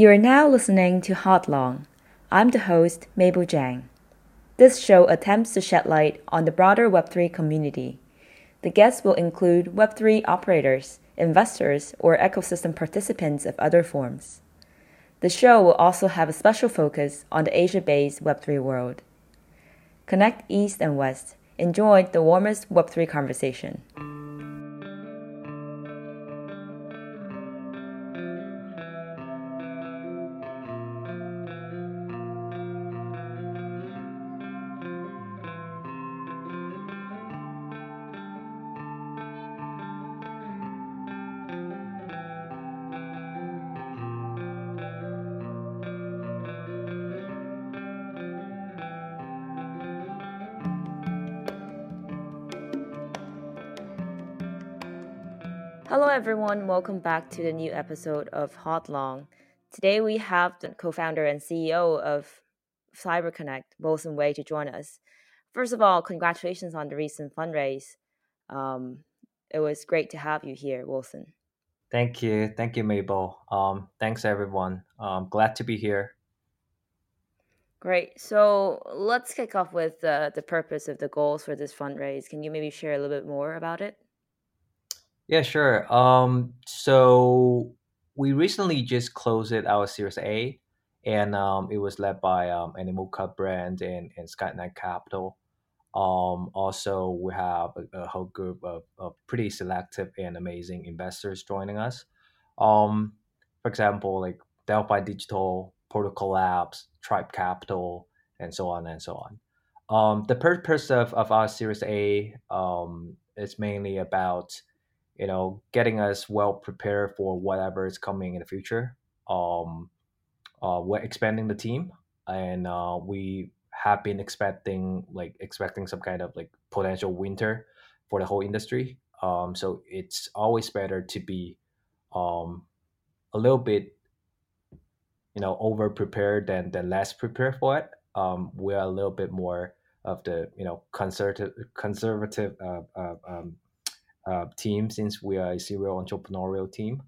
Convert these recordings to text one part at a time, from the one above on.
You are now listening to Hodlong. I'm the host, Mable Jiang. This show attempts to shed light on the broader Web3 community. The guests will include Web3 operators, investors, or ecosystem participants of other forms. The show will also have a special focus on the Asia based Web3 world. Connect East and West. Enjoy the warmest Web3 conversation. Everyone. Welcome back to the new episode of Hodlong. Today, we have the co founder and CEO of CyberConnect, Wilson Wei, to join us. First of all, congratulations on the recent fundraise. Um, it was great to have you here, Wilson. Thank you. Thank you, Mable. Um, thanks, everyone. Um, glad to be here. Great. So let's kick off with uh, the purpose of the goals for this fundraise. Can you maybe share a little bit more about it? Yeah, sure. Um, so we recently just closed our Series A, and um, it was led by um, Animoca Brand and, and Sky9 Capital. Um, also, we have a, a whole group of, of pretty selective and amazing investors joining us. Um, for example, like Delphi Digital, Protocol Labs, Tribe Capital, and so on and so on. Um, the purpose of, of our Series A um, is mainly about you know, getting us well prepared for whatever is coming in the future. Um, uh, we're expanding the team, and uh, we have been expecting like expecting some kind of like potential winter for the whole industry. Um, so it's always better to be um, a little bit, you know, over prepared than than less prepared for it. Um, we're a little bit more of the you know conservative conservative uh, uh, um, uh, team since we are a serial entrepreneurial team.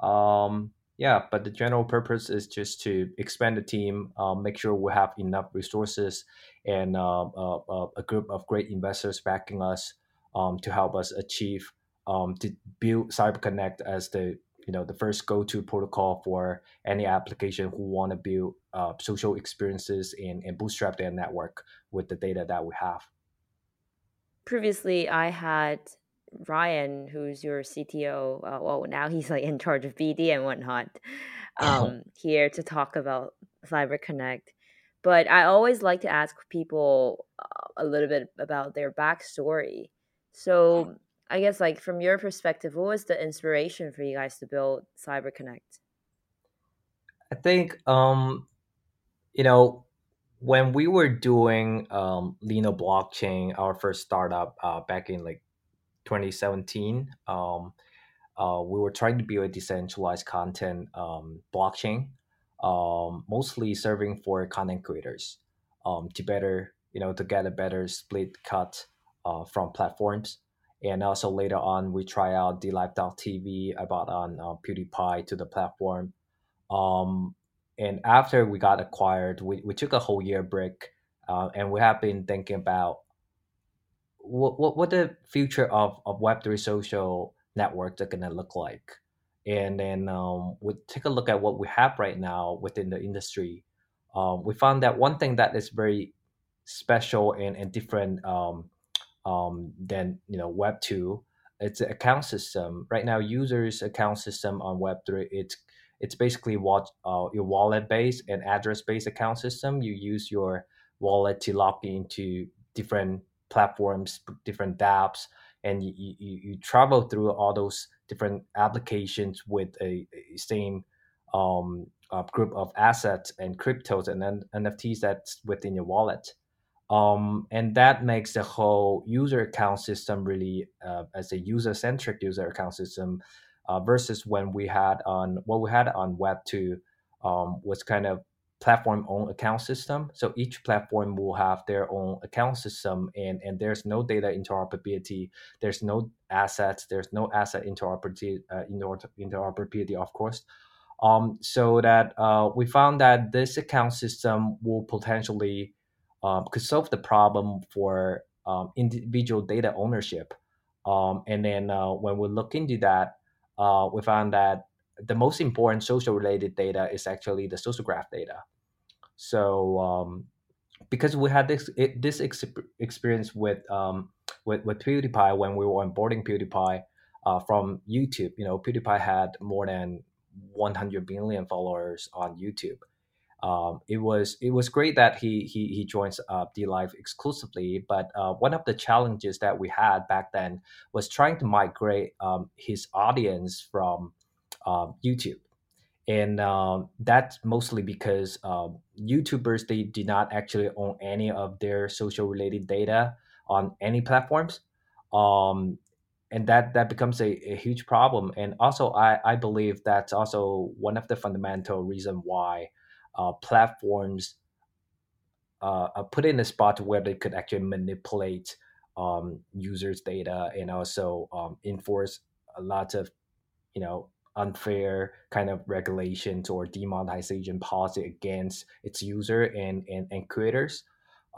Um, yeah, but the general purpose is just to expand the team, uh, make sure we have enough resources and uh, a group of great investors backing us um, to help us achieve um, to build CyberConnect as the you know the first go-to protocol for any application who want to build uh, social experiences and, and bootstrap their network with the data that we have. Previously, I had Ryan, who's your CTO, uh, well, now he's like in charge of BD and whatnot, um, here to talk about CyberConnect. But I always like to ask people uh, a little bit about their backstory. So I guess, like from your perspective, what was the inspiration for you guys to build CyberConnect? I think, um, you know, when we were doing um, Lino blockchain, our first startup uh, back in like 2017, um, uh, we were trying to build a decentralized content um, blockchain, um, mostly serving for content creators um, to better, you know, to get a better split cut uh, from platforms. And also later on, we try out DLive.tv. I brought on uh, PewDiePie to the platform. Um, and after we got acquired, we, we took a whole year break. Uh, and we have been thinking about what what, what the future of, of Web3 social networks are going to look like. And then um, we take a look at what we have right now within the industry. Um, we found that one thing that is very special and, and different um, um, than you know Web two, it's an account system. Right now, users account system on Web three, it's it's basically what uh, your wallet based and address based account system. You use your wallet to log into different platforms, different dApps, and you, you, you travel through all those different applications with a, a same um, group of assets and cryptos and then NFTs that's within your wallet. Um, and that makes the whole user account system really uh, as a user-centric user account system uh, versus when we had on what we had on Web two um, was kind of platform own account system. So each platform will have their own account system and, and there's no data interoperability. There's no assets. There's no asset interoperability, uh, interoperability of course. Um, so that uh, we found that this account system will potentially um, could solve the problem for um, individual data ownership. Um, and then uh, when we look into that, uh, we found that the most important social related data is actually the social graph data. So um, because we had this it, this ex- experience with um, with with PewDiePie when we were onboarding PewDiePie uh, from YouTube. You know, PewDiePie had more than 100 million followers on YouTube. Um, it was it was great that he he he joins uh, DLive exclusively. But uh, one of the challenges that we had back then was trying to migrate um, his audience from um, YouTube and um, that's mostly because um, YouTubers they do not actually own any of their social related data on any platforms, um, and that that becomes a, a huge problem. And also, I I believe that's also one of the fundamental reason why uh, platforms uh, are put in a spot where they could actually manipulate um, users' data and also um, enforce a lot of you know unfair kind of regulations or demonetization policy against its user and and, and creators.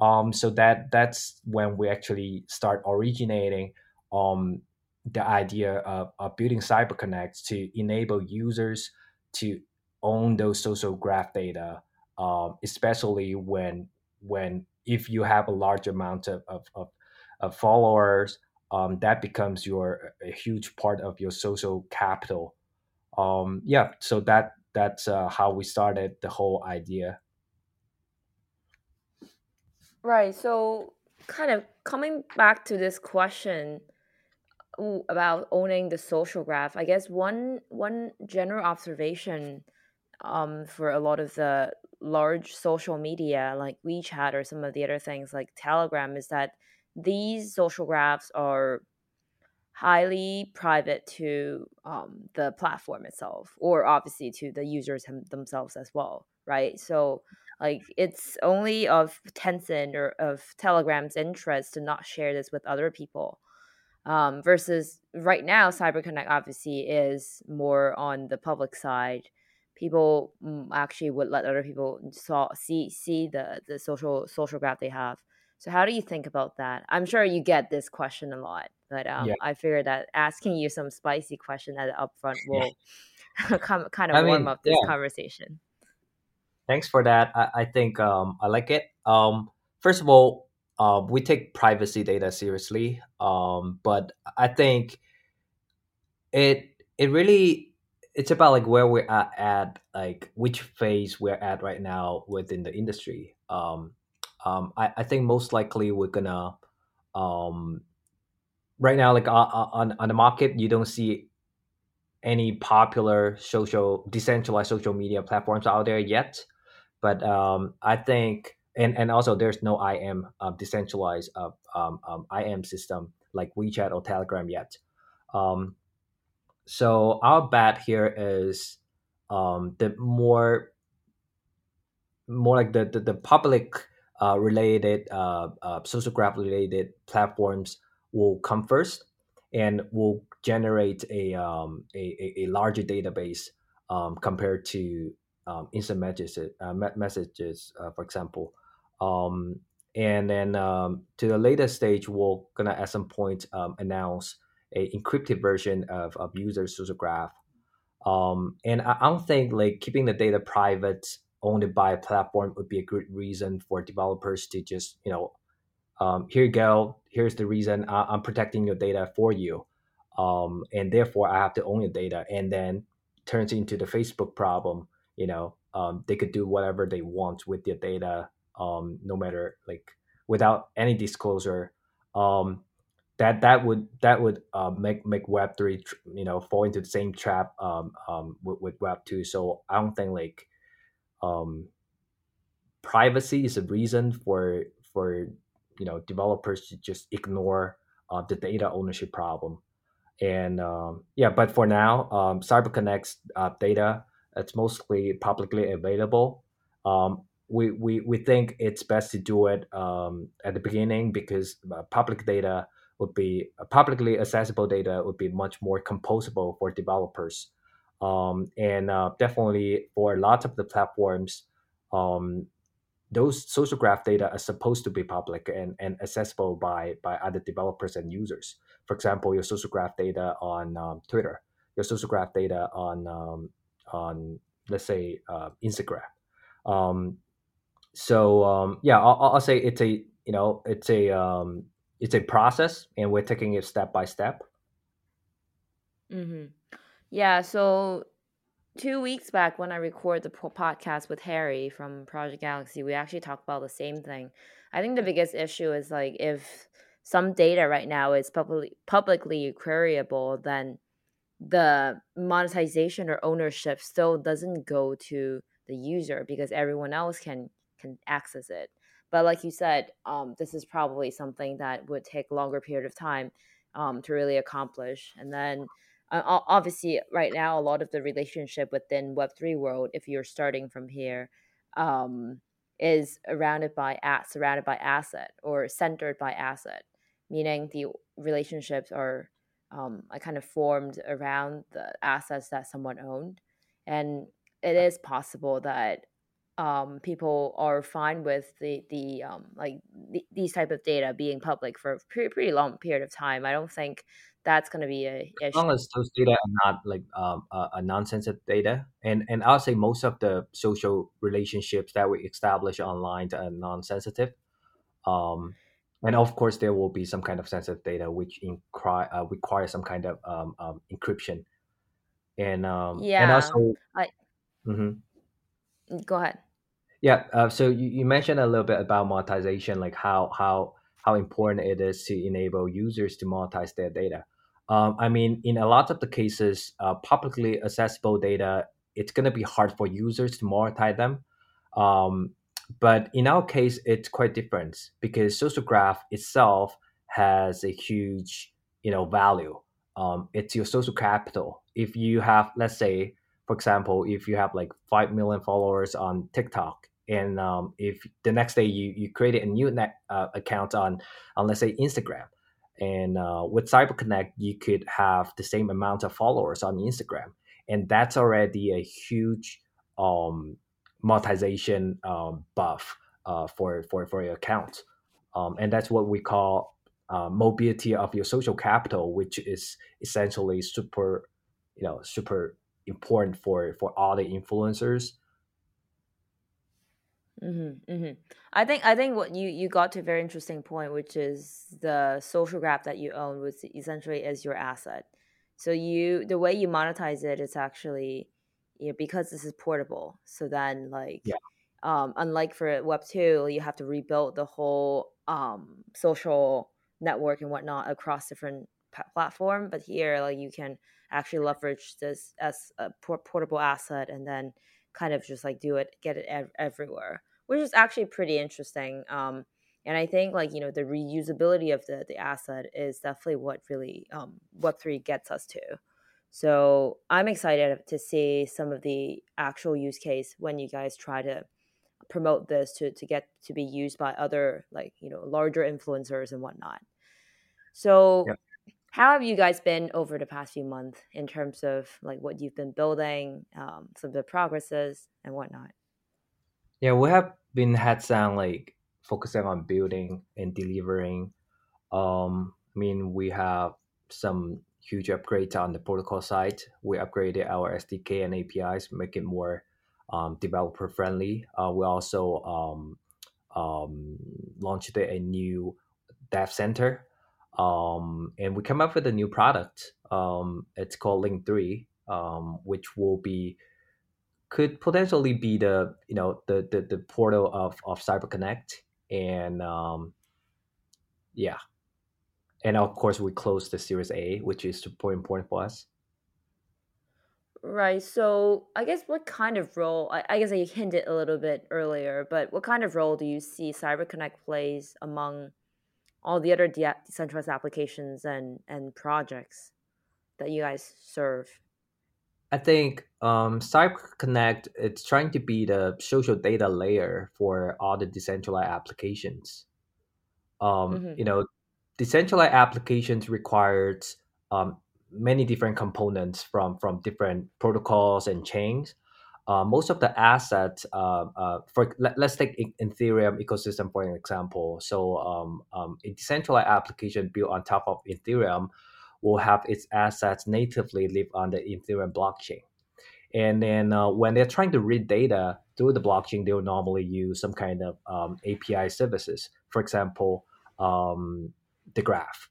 Um, so that that's when we actually start originating um, the idea of, of building cyberconnects to enable users to own those social graph data um, especially when when if you have a large amount of, of, of, of followers um, that becomes your a huge part of your social capital um, yeah, so that that's uh, how we started the whole idea. Right. So, kind of coming back to this question about owning the social graph, I guess one one general observation um, for a lot of the large social media like WeChat or some of the other things like Telegram is that these social graphs are highly private to um, the platform itself or obviously to the users themselves as well right? So like it's only of tencent or of telegram's interest to not share this with other people um, versus right now cyberconnect obviously is more on the public side. People mm, actually would let other people saw, see see the the social social graph they have so how do you think about that? I'm sure you get this question a lot, but um, yeah. I figured that asking you some spicy question at the upfront will come kind of I warm mean, up this yeah. conversation. Thanks for that. I, I think um, I like it. Um, first of all, uh, we take privacy data seriously, um, but I think it it really it's about like where we're at, at like which phase we're at right now within the industry. Um, um, I, I think most likely we're gonna um, right now like uh, on on the market you don't see any popular social decentralized social media platforms out there yet. But um, i think and and also there's no im uh, decentralized uh, um, um, im system like wechat or telegram yet. Um, so our bet here is um, the more more like the the, the public uh, related uh, uh, social graph related platforms will come first and will generate a, um, a, a, larger database um, compared to um, instant messages, uh, messages uh, for example. Um, and then um, to the later stage, we're gonna at some point um, announce a encrypted version of, of user social graph. and I, I don't think like keeping the data private owned by a platform would be a good reason for developers to just you know um, here you go here's the reason I- am protecting your data for you. Um, and therefore i have to own your data. And then turns into the facebook problem you know um, they could do whatever they want with your data um, no matter like without any disclosure. Um, that that would that would uh, make make web 3 you know fall into the same trap um, with, with web 2 so i don't think like um, privacy is a reason for for you know developers to just ignore uh, the data ownership problem. And um, yeah but for now um, cyberconnect's uh, data it's mostly publicly available. Um, we, we, we think it's best to do it um, at the beginning because uh, public data would be publicly accessible data would be much more composable for developers um, and uh, definitely for a lot of the platforms um, those social graph data are supposed to be public and, and accessible by by other developers and users. For example your social graph data on um, twitter your social graph data on um, on let's say uh, instagram. Um, so um, yeah I'll, I'll say it's a you know it's a it's a process and we're taking it step by step. Mm-hmm. Yeah, so two weeks back when I recorded the po- podcast with Harry from Project Galaxy, we actually talked about the same thing. I think the biggest issue is like if some data right now is publicly publicly queryable, then the monetization or ownership still doesn't go to the user because everyone else can can access it. But like you said, um, this is probably something that would take a longer period of time um, to really accomplish, and then uh, obviously right now a lot of the relationship within web3 world if you're starting from here um, is surrounded by at surrounded by asset or centered by asset meaning the relationships are um, are kind of formed around the assets that someone owned. And it is possible that um, people are fine with the the um, like the, these type of data being public for a pretty, pretty long period of time. I don't think that's going to be a as issue. long as those data are not like um, a, a non-sensitive data and and i'll say most of the social relationships that we establish online are non-sensitive um, and of course there will be some kind of sensitive data which incri- uh, require some kind of um, um, encryption and um, and Yeah, also I mhm. Go ahead. Yeah. Uh, so you, you mentioned a little bit about monetization, like how how how important it is to enable users to monetize their data. Um, I mean, in a lot of the cases, uh, publicly accessible data, it's going to be hard for users to monetize them. Um, but in our case, it's quite different because social graph itself has a huge, you know, value. Um, it's your social capital. If you have, let's say, for example, if you have like five million followers on TikTok and um, if the next day you you created a new net, uh, account on on let's say Instagram, and uh, with CyberConnect you could have the same amount of followers on Instagram, and that's already a huge um, monetization um, buff uh, for for for your account, um, and that's what we call uh, mobility of your social capital, which is essentially super, you know, super important for for all the influencers Mm-hmm, mm-hmm. I think I think what you you got to a very interesting point, which is the social graph that you own, which essentially is your asset. So you the way you monetize it is actually, you know, because this is portable. So then like, yeah um, unlike for Web two, you have to rebuild the whole um social network and whatnot across different platform. But here, like you can actually leverage this as a por- portable asset and then kind of just like do it, get it ev- everywhere which is actually pretty interesting. Um, and I think like you know the reusability of the the asset is definitely what really um, Web three gets us to. So I'm excited to see some of the actual use case when you guys try to promote this to to get to be used by other like you know larger influencers and whatnot. So yeah how have you guys been over the past few months in terms of like what you've been building, um, some of the progresses and whatnot? yeah we have been heads down like focusing on building and delivering. Um i mean we have some huge upgrades on the protocol side. We upgraded our sdk and apis make it more um, developer friendly uh, we also um, um, launched a new dev center um, and we come up with a new product um, it's called link 3 um, which will be could potentially be the you know the the, the portal of of CyberConnect, and um, yeah, and of course we closed the Series A, which is super important for us. Right. So I guess what kind of role, I, I guess I hinted a little bit earlier, but what kind of role do you see CyberConnect plays among all the other de- decentralized applications and, and projects that you guys serve? I think um, CyberConnect it's trying to be the social data layer for all the decentralized applications. Um, Mm-hmm. you know, decentralized applications requires um, many different components from from different protocols and chains. Uh, most of the assets, uh, uh, for let, us take Ethereum ecosystem for an example. So um, um, a decentralized application built on top of Ethereum will have its assets natively live on the Ethereum blockchain. And then uh, when they're trying to read data through the blockchain, they will normally use some kind of um, API services. For example, um, the graph.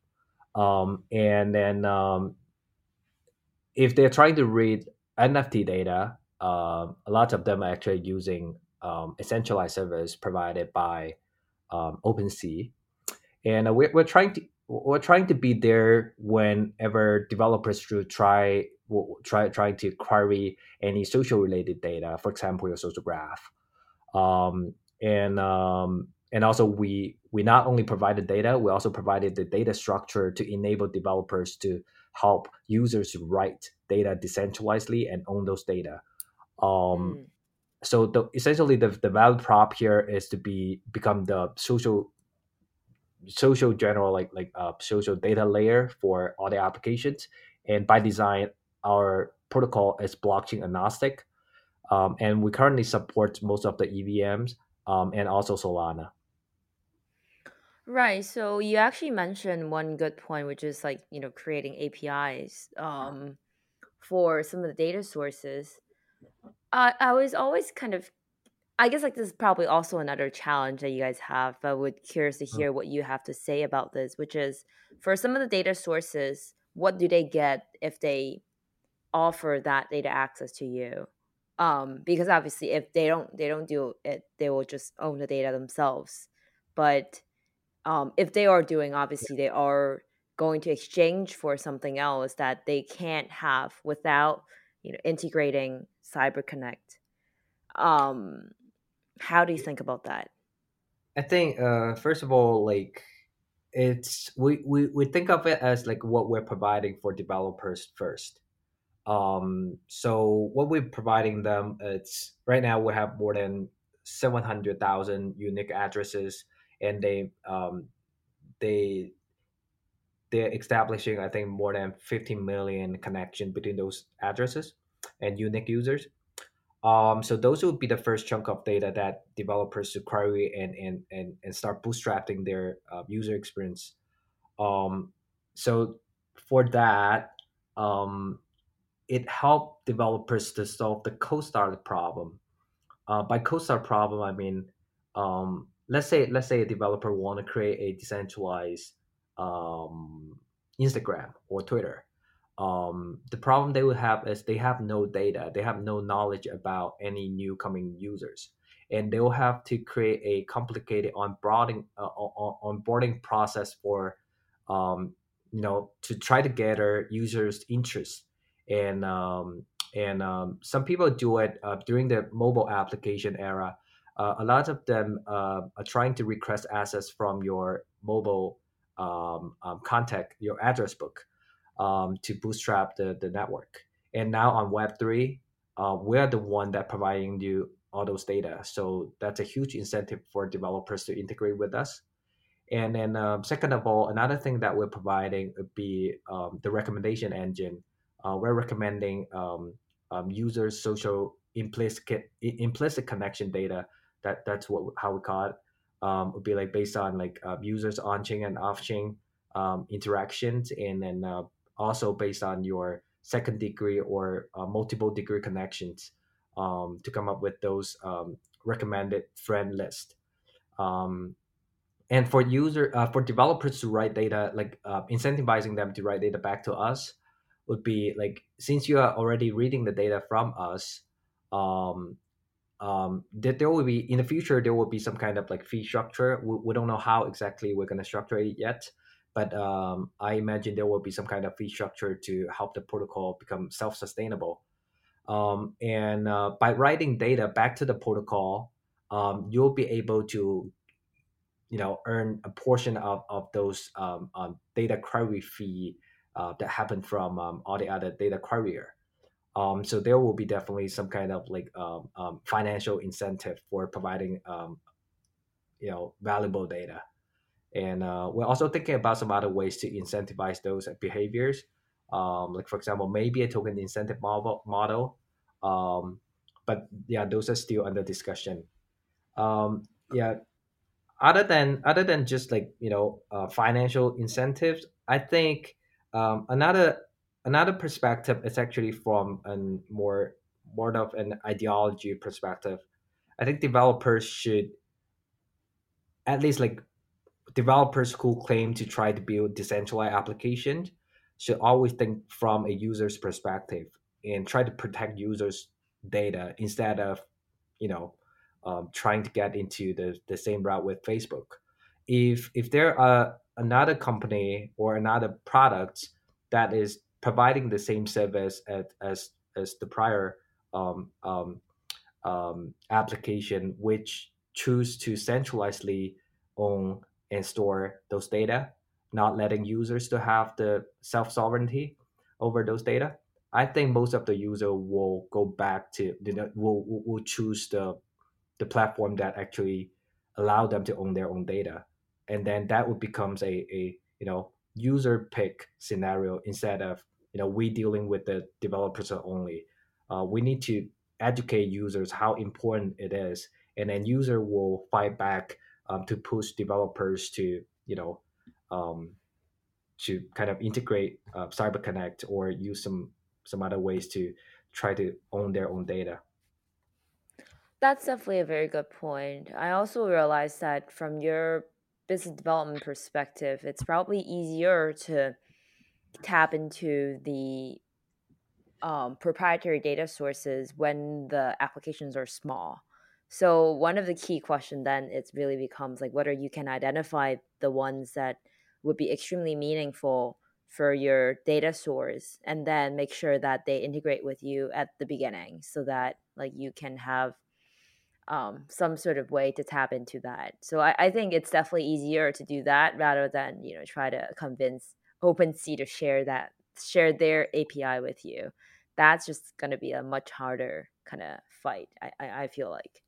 Um, and then um, if they're trying to read NFT data, uh, a lot of them are actually using um, a centralized service provided by um, OpenSea. And uh, we're, we're trying to we're trying to be there whenever developers should try try trying to query any social related data, for example, your social graph. Um, and um, and also we we not only provide the data, we also provided the data structure to enable developers to help users write data decentralizedly and own those data. Um, mm. So the, essentially, the, the value prop here is to be become the social social general like like uh, social data layer for all the applications. And by design, our protocol is blockchain agnostic, um, and we currently support most of the EVMs um, and also Solana. Right. So you actually mentioned one good point, which is like you know creating APIs um, for some of the data sources. I I was always kind of I guess like this is probably also another challenge that you guys have, but I would curious to hear what you have to say about this, which is for some of the data sources, what do they get if they offer that data access to you? Um, because obviously if they don't they don't do it, they will just own the data themselves. But um, if they are doing obviously they are going to exchange for something else that they can't have without you know integrating CyberConnect. Um, how do you think about that? I think uh, first of all, like it's we, we we think of it as like what we're providing for developers first. Um, so what we're providing them, it's right now we have more than seven hundred thousand unique addresses, and they um, they they're establishing I think more than 15 million connection between those addresses and unique users. Um, so those would be the first chunk of data that developers should query and and and, and start bootstrapping their uh, user experience. Um, so for that, um, it helped developers to solve the cold start problem. Uh, by cold start problem, I mean um, let's say let's say a developer want to create a decentralized um, Instagram or Twitter um, the problem they will have is they have no data they have no knowledge about any new coming users. And they will have to create a complicated onboarding uh, onboarding process for um, you know to try to gather users interest. And um, and um, some people do it uh, during the mobile application era. Uh, a lot of them uh, are trying to request access from your mobile um, um, contact your address book um, to bootstrap the, the network. And now on Web3, uh, we're the one that providing you all those data. So that's a huge incentive for developers to integrate with us. And then um, second of all, another thing that we're providing would be um, the recommendation engine. Uh, we're recommending um, um users' social implicit implicit connection data. That that's what how we call it. Um, would be like based on like uh, users on chain and off chain um, interactions, and then uh, also based on your second degree or uh, multiple degree connections um, to come up with those um, recommended friend list. Um, and for user uh, for developers to write data, like uh, incentivizing them to write data back to us would be like since you are already reading the data from us, um, um, that there will be in the future there will be some kind of like fee structure. We, we don't know how exactly we're going to structure it yet, but um, I imagine there will be some kind of fee structure to help the protocol become self-sustainable. Um, and uh, by writing data back to the protocol, um, you'll be able to, you know, earn a portion of, of those um, um, data query fee uh, that happen from um, all the other data querier. so there will be definitely some kind of like financial incentive for providing, you know, valuable data and uh, we're also thinking about some other ways to incentivize those behaviors. Um, like for example maybe a token incentive model model um, but yeah those are still under discussion. Um, yeah other than other than just like you know uh, financial incentives i think um, another another perspective is actually from a more more of an ideology perspective. I think developers should at least like developers who claim to try to build decentralized applications should always think from a user's perspective and try to protect users data instead of you know um, trying to get into the, the same route with facebook. If if there are another company or another product that is providing the same service as as, as the prior um, um, um, application which choose to centralizedly own and store those data, not letting users to have the self sovereignty over those data. I think most of the user will go back to you know, will will choose the the platform that actually allow them to own their own data, and then that would becomes a a you know user pick scenario instead of you know we dealing with the developers only. Uh, we need to educate users how important it is, and then user will fight back um, to push developers to you know um, to kind of integrate uh, CyberConnect or use some some other ways to try to own their own data. That's definitely a very good point. I also realized that from your business development perspective, it's probably easier to tap into the um, proprietary data sources when the applications are small. So one of the key question then it really becomes like whether you can identify the ones that would be extremely meaningful for your data source and then make sure that they integrate with you at the beginning so that like you can have um, some sort of way to tap into that. So I, I think it's definitely easier to do that rather than you know try to convince OpenSea to share that share their API with you. That's just going to be a much harder kind of fight. I, I, I feel like.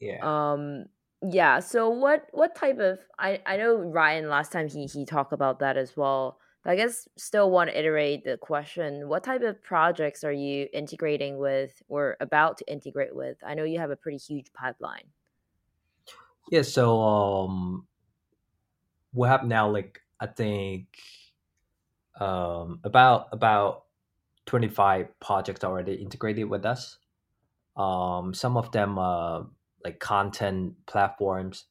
Yeah. Um yeah, so what what type of I I know Ryan last time he he talked about that as well. But I guess still want to iterate the question, what type of projects are you integrating with or about to integrate with? I know you have a pretty huge pipeline. Yeah, so um we have now like I think um about about 25 projects already integrated with us. Um some of them uh like content platforms.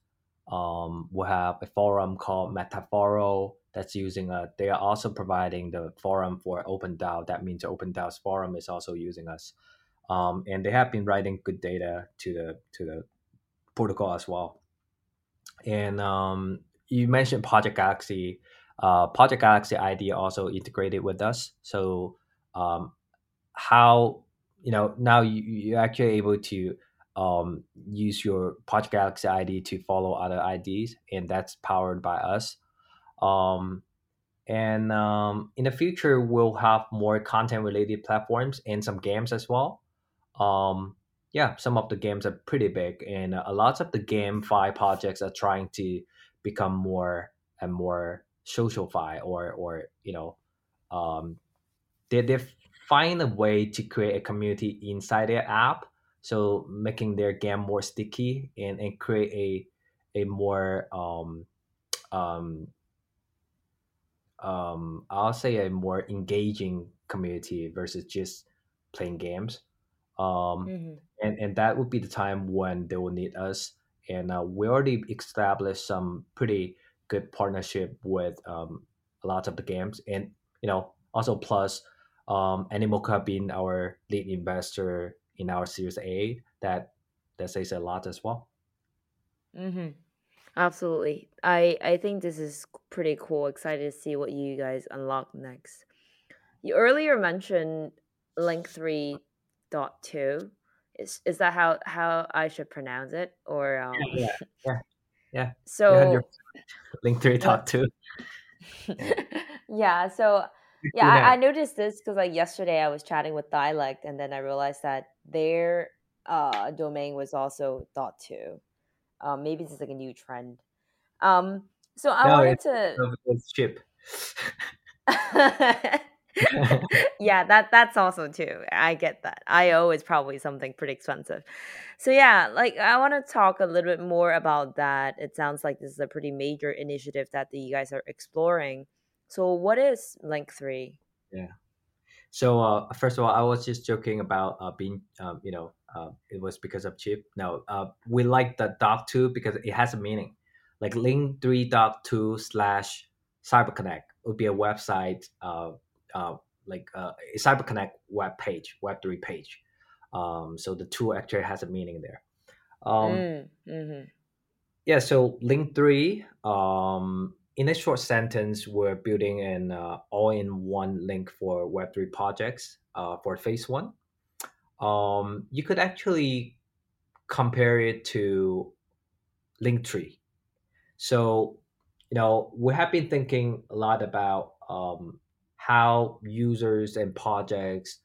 Um, we have a forum called Metaforo that's using a. They are also providing the forum for OpenDAO. That means OpenDAO's forum is also using us, um, and they have been writing good data to the to the protocol as well. And um, you mentioned Project Galaxy. Uh, Project Galaxy ID also integrated with us. So um, how you know now you, you're actually able to um, use your Project Galaxy ID to follow other IDs, and that's powered by us. Um, and um, in the future, we'll have more content related platforms and some games as well. Um, yeah, some of the games are pretty big, and a lot of the GameFi projects are trying to become more and more socialfi or or you know um, they, they find a way to create a community inside their app so making their game more sticky and, and create a a more um, um, um, I'll say a more engaging community versus just playing games. Um, mm-hmm. and, and that would be the time when they will need us. And uh, we already established some pretty good partnership with um, a lot of the games. And, you know, also plus um, Animoca being our lead investor in our Series A, that that says a lot as well. Mm-hmm. Absolutely. I I think this is pretty cool. Excited to see what you guys unlock next. You earlier mentioned link three dot two. Is is that how how I should pronounce it or um... yeah, yeah yeah so link three dot two. yeah. So yeah, I, I, noticed this because like yesterday I was chatting with Dialect and then I realized that their uh, domain was also thought to. Um, maybe this is like a new trend. Um, so I no, wanted to chip. yeah, that that's also too. I get that. IO is probably something pretty expensive. So yeah, like I want to talk a little bit more about that. It sounds like this is a pretty major initiative that the, you guys are exploring. So what is Link 3? Yeah. So uh, first of all, I was just joking about uh, being, um, you know, uh, it was because of chip. No, uh, we like the dot two because it has a meaning. Like link three dot two slash CyberConnect would be a website, uh, uh, like uh, a CyberConnect web page, web three page. Um, so the two actually has a meaning there. Um, Mm, hmm yeah, so link three, um, in a short sentence, we're building an uh, all-in-one link for Web3 projects uh, for phase one. Um, you could actually compare it to Linktree. So, you know, we have been thinking a lot about um, how users and projects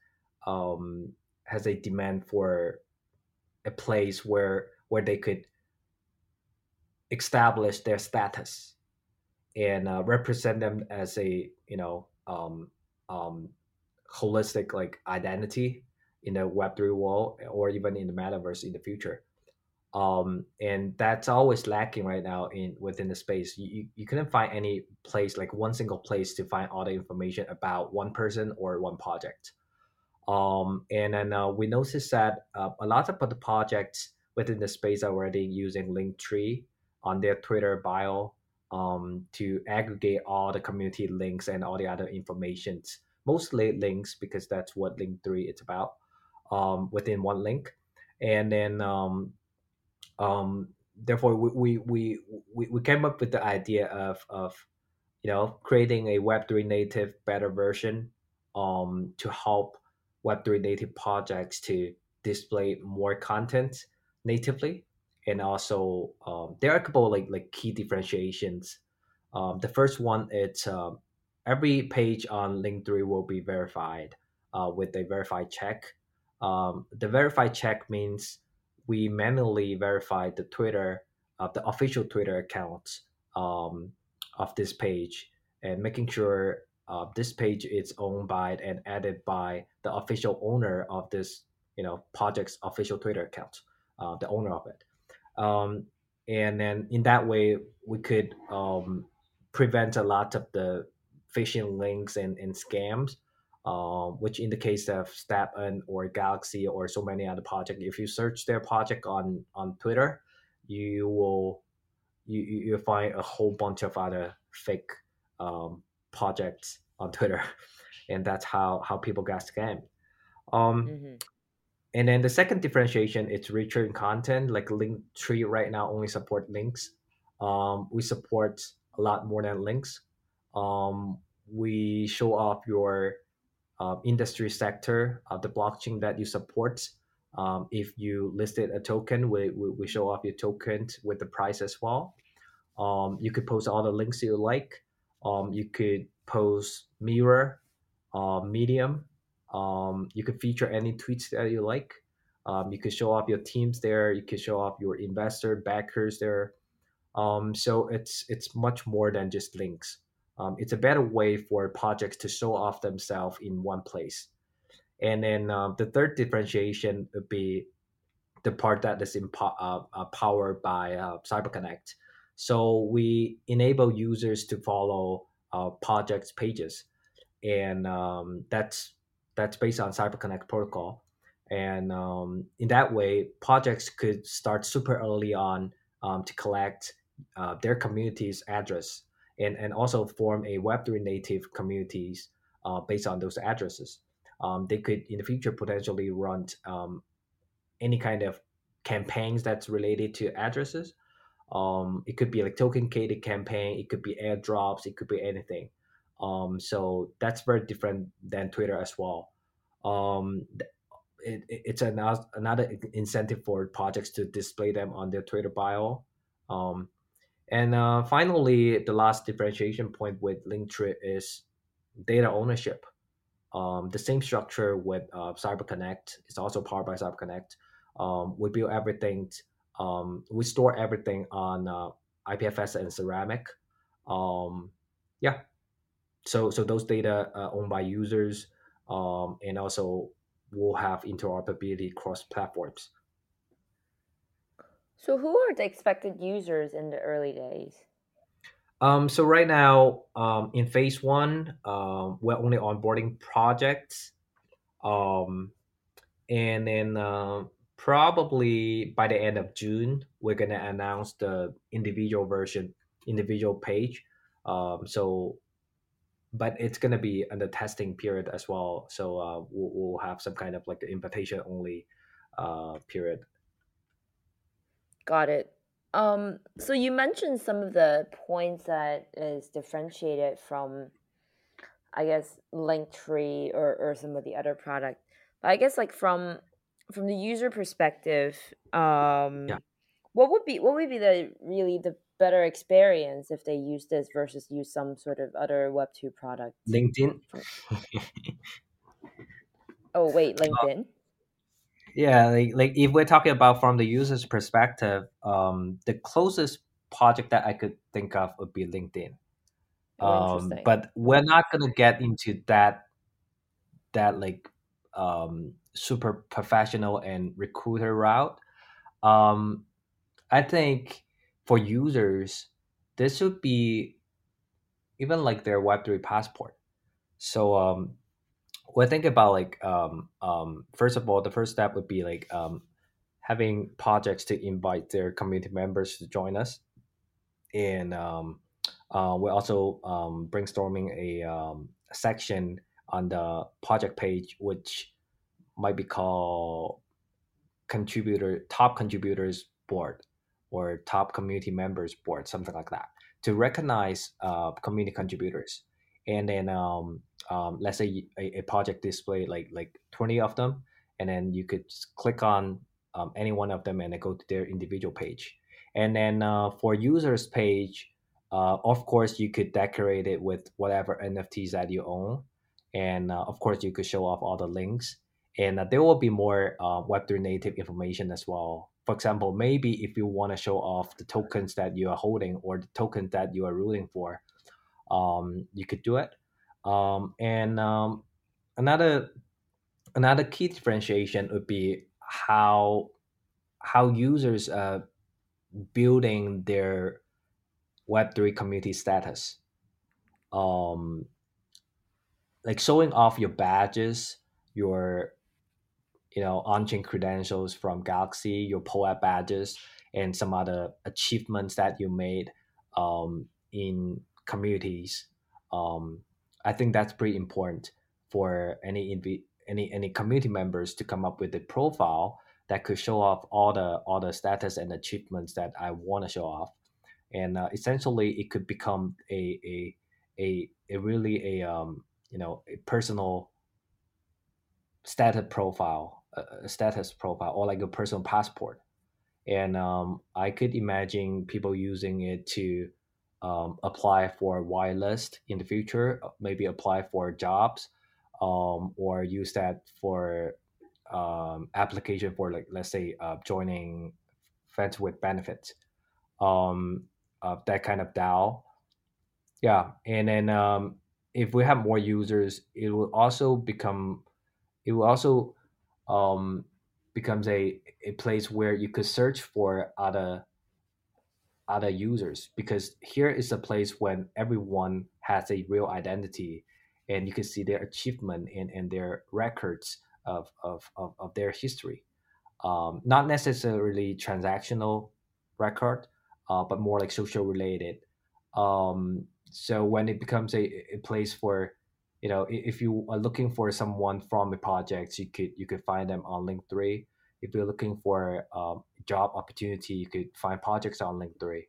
um, has a demand for a place where where they could establish their status and uh, represent them as a you know um, um, holistic like identity in the web 3 world or even in the metaverse in the future. Um, and that's always lacking right now in within the space. You, you, you couldn't find any place like one single place to find all the information about one person or one project. Um, and then uh, we noticed that uh, a lot of the projects within the space are already using Linktree on their Twitter bio um, to aggregate all the community links and all the other informations, mostly links because that's what Link3 is about um, within one link. And then um, um, therefore we, we, we, we, we came up with the idea of, of you know creating a web3 native better version um, to help web3 native projects to display more content natively and also um, there are a couple like like key differentiations. Um, the first one it's um, every page on link3 will be verified uh, with a verified check. Um, the verified check means we manually verify the twitter uh, the official twitter accounts um, of this page and making sure uh, this page is owned by and added by the official owner of this you know project's official twitter account uh, the owner of it um, and then in that way we could um, prevent a lot of the phishing links and, and scams um, which in the case of StepN or Galaxy or so many other projects, if you search their project on on Twitter, you will you you find a whole bunch of other fake um, projects on Twitter, and that's how how people got scammed. Um, hmm and then the second differentiation, it's richer in content. Like Linktree right now only support links. Um, we support a lot more than links. Um, we show off your uh, industry sector of the blockchain that you support. Um, if you listed a token, we, we, we show off your token with the price as well. Um, you could post all the links you like. Um, you could post Mirror, uh, Medium. Um, you could feature any tweets that you like. Um, you could show off your teams there. You could show off your investor backers there. Um, so it's it's much more than just links. Um, it's a better way for projects to show off themselves in one place. And then um, the third differentiation would be the part that is empo- uh, uh, powered by uh, CyberConnect. So we enable users to follow uh, projects pages, and um, that's that's based on CyberConnect protocol. And um, in that way, projects could start super early on um, to collect uh, their community's address and, and also form a Web3 native communities uh, based on those addresses. Um, they could in the future potentially run um, any kind of campaigns that's related to addresses. Um, it could be like token gated campaign, it could be airdrops, it could be anything. Um, so that's very different than Twitter as well. Um, it, it's another incentive for projects to display them on their Twitter bio. Um, and uh, finally, the last differentiation point with Linktree is data ownership. Um, the same structure with uh, CyberConnect is also powered by CyberConnect. Um, we build everything. Um, we store everything on uh, IPFS and Ceramic. Um, yeah. So so those data are owned by users um, and also will have interoperability across platforms So, who are the expected users in the early days? um, so right now um, in phase one um, we're only onboarding projects um, and then uh, probably by the end of june we're going to announce the individual version individual page um, so but it's going to be under testing period as well so uh, we'll, we'll have some kind of like the invitation only uh, period Got it. Um, so you mentioned some of the points that is differentiated from, I guess, Linktree or, or some of the other product. But I guess like from from the user perspective, um, yeah what would be what would be the really the better experience if they use this versus use some sort of other Web two product? linkedin oh wait, LinkedIn. yeah like, like if we're talking about from the user's perspective um, the closest project that i could think of would be linkedin Oh, um, but we're not going to get into that that like um, super professional and recruiter route um, I think for users, this would be even like their Web3 passport. So um, I think about like um, um, first of all, the first step would be like um, having projects to invite their community members to join us, and um, uh, we're also um, brainstorming a, um, a section on the project page, which might be called contributor top contributors board or top community members board something like that to recognize uh, community contributors. And then um, um, let's say a, a project display like like 20 of them and then you could click on um, any one of them and then go to their individual page. And then uh, for users page uh, of course you could decorate it with whatever nfts that you own. And uh, of course you could show off all the links. And uh, there will be more uh, Web3 native information as well. For example, maybe if you want to show off the tokens that you are holding or the token that you are rooting for, um, you could do it. Um, and um, another another key differentiation would be how how users are building their Web3 community status. Um, like showing off your badges, your you know on-chain credentials from Galaxy, your POAP badges, and some other achievements that you made um, in communities. Um, I think that's pretty important for any any any community members to come up with a profile that could show off all the all the status and achievements that I want to show off, and uh, essentially it could become a a a, a really a um, you know a personal status profile, a status profile, or like a personal passport. And um, I could imagine people using it to um, apply for a whitelist in the future, uh, maybe apply for jobs, um, or use that for um, application for like let's say uh, joining friends with benefits, um, uh, that kind of DAO. Yeah, and then um, if we have more users, it will also become it will also um, becomes a, a place where you could search for other other users. Because here is a place when everyone has a real identity and you can see their achievement and, and their records of, of, of, of their history. Um, not necessarily transactional record uh, but more like social related. Um, so when it becomes a, a place for you know if you are looking for someone from a project you could you could find them on link3 if you're looking for um, job opportunity you could find projects on link3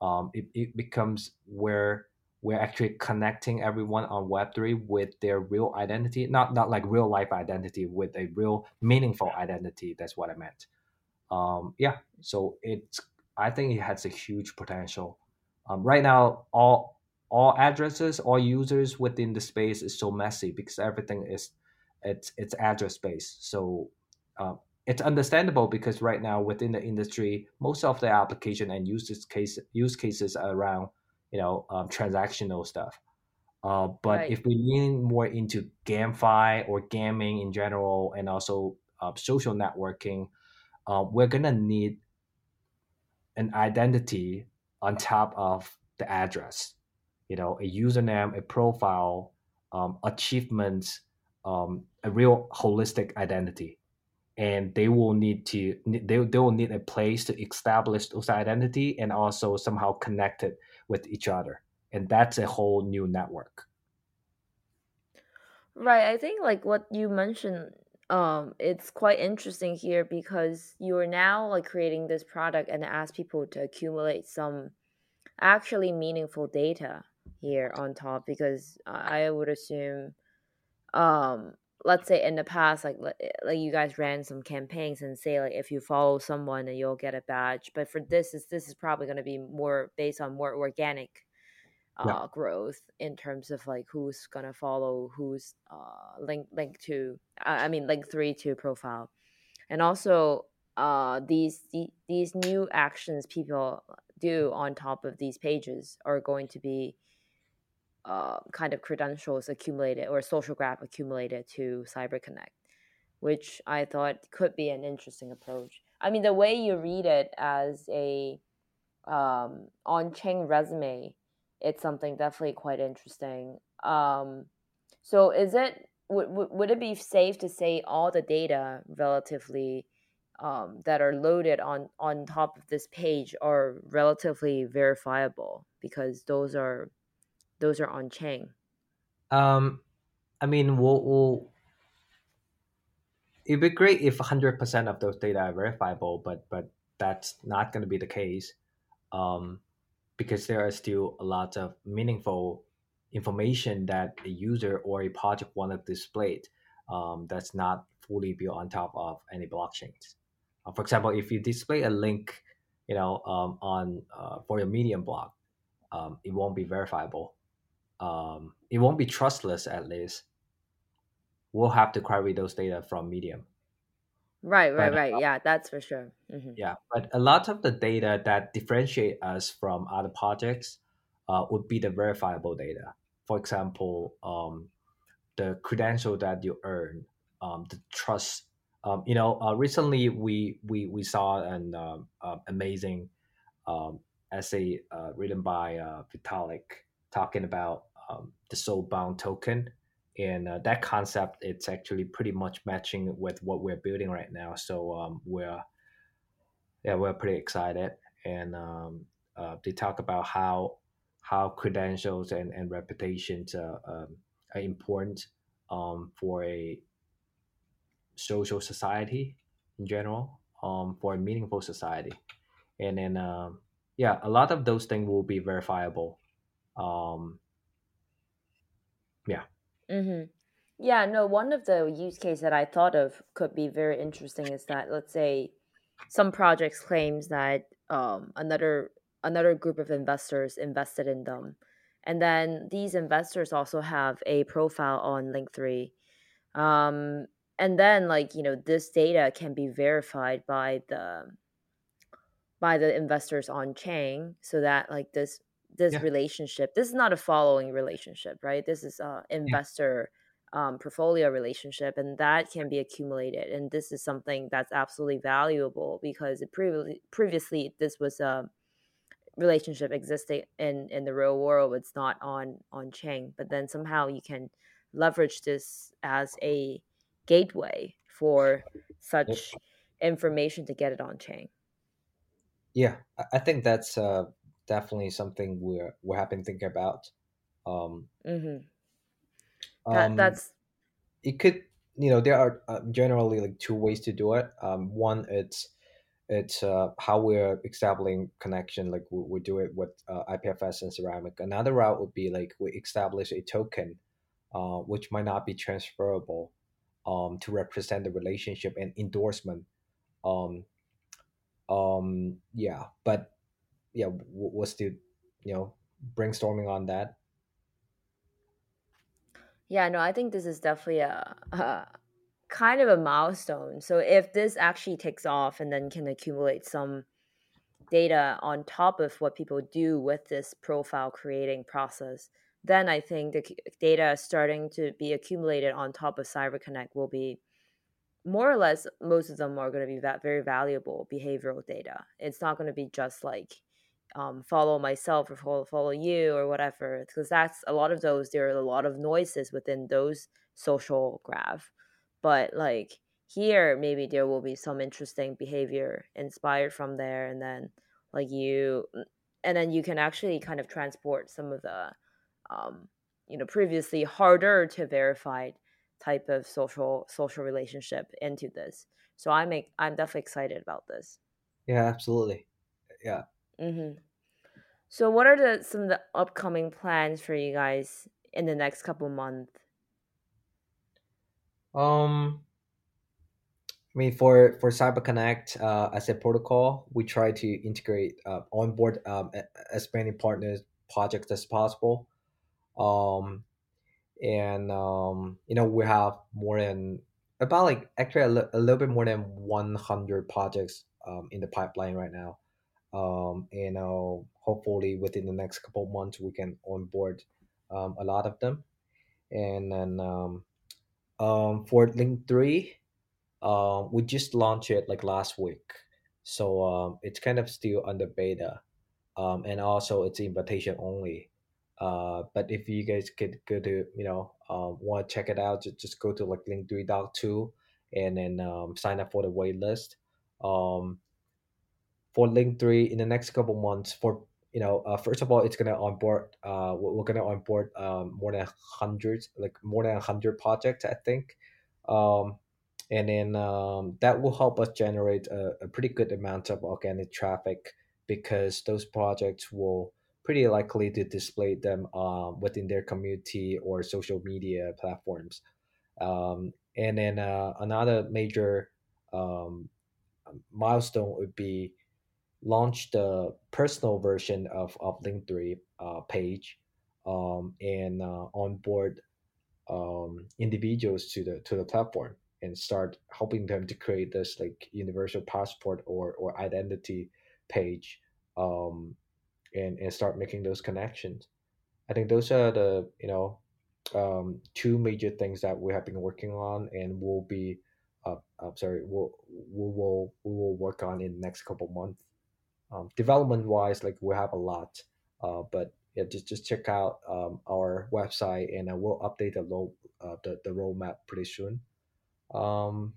um, it, it becomes where we're actually connecting everyone on web3 with their real identity not not like real life identity with a real meaningful identity. That's what i meant. Um, yeah. So it's i think it has a huge potential. Um, right now all all addresses all users within the space is so messy because everything is it's it's address based so um, it's understandable because right now within the industry most of the application and use case use cases are around you know um, transactional stuff Uh, but Right. if we lean more into GameFi or gaming in general, and also uh, social networking, uh, we're gonna need an identity on top of the address. You know, a username, a profile, um, achievements, um, a real holistic identity. And they will need to they, they will need a place to establish those identity and also somehow connect it with each other. And that's a whole new network. Right. I think like what you mentioned, um, it's quite interesting here because you are now like creating this product and ask people to accumulate some actually meaningful data here on top because I would assume um let's say in the past like like you guys ran some campaigns and say like if you follow someone and you'll get a badge but for this is this is probably going to be more based on more organic Yeah. uh growth in terms of like who's going to follow who's uh link link to i I mean link 3 to profile and also uh these the, these new actions people do on top of these pages are going to be uh, kind of credentials accumulated or social graph accumulated to CyberConnect, which I thought could be an interesting approach. I mean, the way you read it as a um, on-chain resume, it's something definitely quite interesting. Um, so, is it would, would would it be safe to say all the data relatively um, that are loaded on on top of this page are relatively verifiable because those are those are on chain. Um, I mean, we'll, we'll it'd be great if 100% of those data are verifiable, but but that's not going to be the case um, because there are still a lot of meaningful information that a user or a project want to display um, that's not fully built on top of any blockchains. Uh, for example, if you display a link, you know, um, on uh, for your Medium block, um, it won't be verifiable. Um, it won't be trustless at least. We'll have to query those data from Medium. Right, right, But right. Yeah, that's for sure. hmm Yeah, but a lot of the data that differentiate us from other projects uh, would be the verifiable data. For example, um, the credential that you earn, um, the trust. Um, you know, uh, recently we we we saw an um, uh, amazing um, essay uh, written by uh, Vitalik talking about um, the soulbound token. And uh, that concept, it's actually pretty much matching with what we're building right now. So um, we're yeah, we're pretty excited, and um, uh, they talk about how how credentials and, and reputations um, are important um, for a social society in general, um, for a meaningful society, and then um, yeah, a lot of those things will be verifiable. Um, yeah, hmm Yeah, no, one of the use case that I thought of could be very interesting is that let's say some projects claims that um, another another group of investors invested in them, and then these investors also have a profile on Link3. Um, and then like you know this data can be verified by the by the investors on chain so that like this this yeah, relationship this is not a following relationship right? This is a yeah, investor um, portfolio relationship and that can be accumulated and this is something that's absolutely valuable because it previously previously this was a relationship existing in in the real world it's not on on chain but then somehow you can leverage this as a gateway for such information to get it on chain. Yeah. I I think that's uh, definitely something we're we have been thinking about. Um, hmm that um, that's it could you know there are uh, generally like two ways to do it. Um, one it's it's uh, how we're establishing connection like we, we do it with uh, ipfs and ceramic. Another route would be like we establish a token uh, which might not be transferable um, to represent the relationship and endorsement. Um, um, yeah but yeah w- we're still you know brainstorming on that Yeah, no, I think this is definitely a, a kind of a milestone. So if this actually takes off and then can accumulate some data on top of what people do with this profile creating process, then I think the data starting to be accumulated on top of CyberConnect will be more or less most of them are going to be that very valuable behavioral data. It's not going to be just like um, follow myself or follow, follow you or whatever, because that's a lot of those. There are a lot of noises within those social graph, but like here, maybe there will be some interesting behavior inspired from there, and then like you, and then you can actually kind of transport some of the, um, you know, previously harder to verify type of social social relationship into this. So I'm I'm definitely excited about this. Yeah, absolutely. Yeah. Mm-hmm. So what are the some of the upcoming plans for you guys in the next couple months? Um, I mean, for for CyberConnect uh, as a protocol, we try to integrate uh, onboard um, as many partners projects as possible. Um, and um, you know we have more than about like actually a, li- a little bit more than 100 projects um, in the pipeline right now um, and uh, hopefully within the next couple months we can onboard um, a lot of them. And then um, um, for link 3 uh, we just launched it like last week. So um, it's kind of still under beta. Um, and also it's invitation only. Uh, but if you guys could go to you know um, want to check it out just, just go to like link3.to and then um, sign up for the wait list um, for link 3 in the next couple months for you know uh, first of all it's gonna onboard uh, we're gonna onboard um, more than hundreds like more than 100 projects i think um, and then um, that will help us generate a, a pretty good amount of organic traffic because those projects will pretty likely to display them um, within their community or social media platforms. Um, and then uh, another major um, milestone would be launch the personal version of, of Link3 uh, page um, and uh, onboard um, individuals to the to the platform and start helping them to create this like universal passport or or identity page um, and and start making those connections. I think those are the you know um, two major things that we have been working on and will be uh, I'm sorry we'll we will we will work on in the next couple months. Um, development wise, like we have a lot, uh, but yeah, just just check out um, our website and I will update the low uh, the the roadmap pretty soon. Um,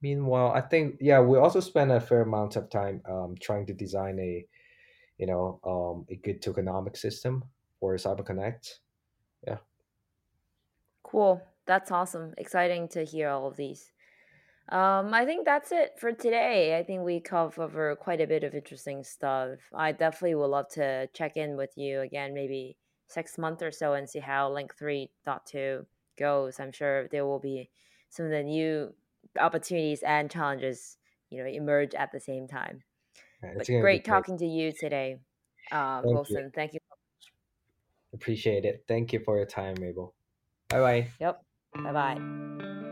meanwhile, I think yeah, we also spend a fair amount of time um, trying to design a you know um, a good tokenomic system for CyberConnect. Yeah. Cool. That's awesome. Exciting to hear all of these. Um, I think that's it for today. I think we cover quite a bit of interesting stuff. I definitely would love to check in with you again, maybe six months or so, and see how Link3.to goes. I'm sure there will be some of the new opportunities and challenges, you know, emerge at the same time. But it's gonna be great talking to you today, uh, Thank you. Wilson. Thank you. Appreciate it. Thank you for your time, Mable. Bye bye. Yep. Bye bye.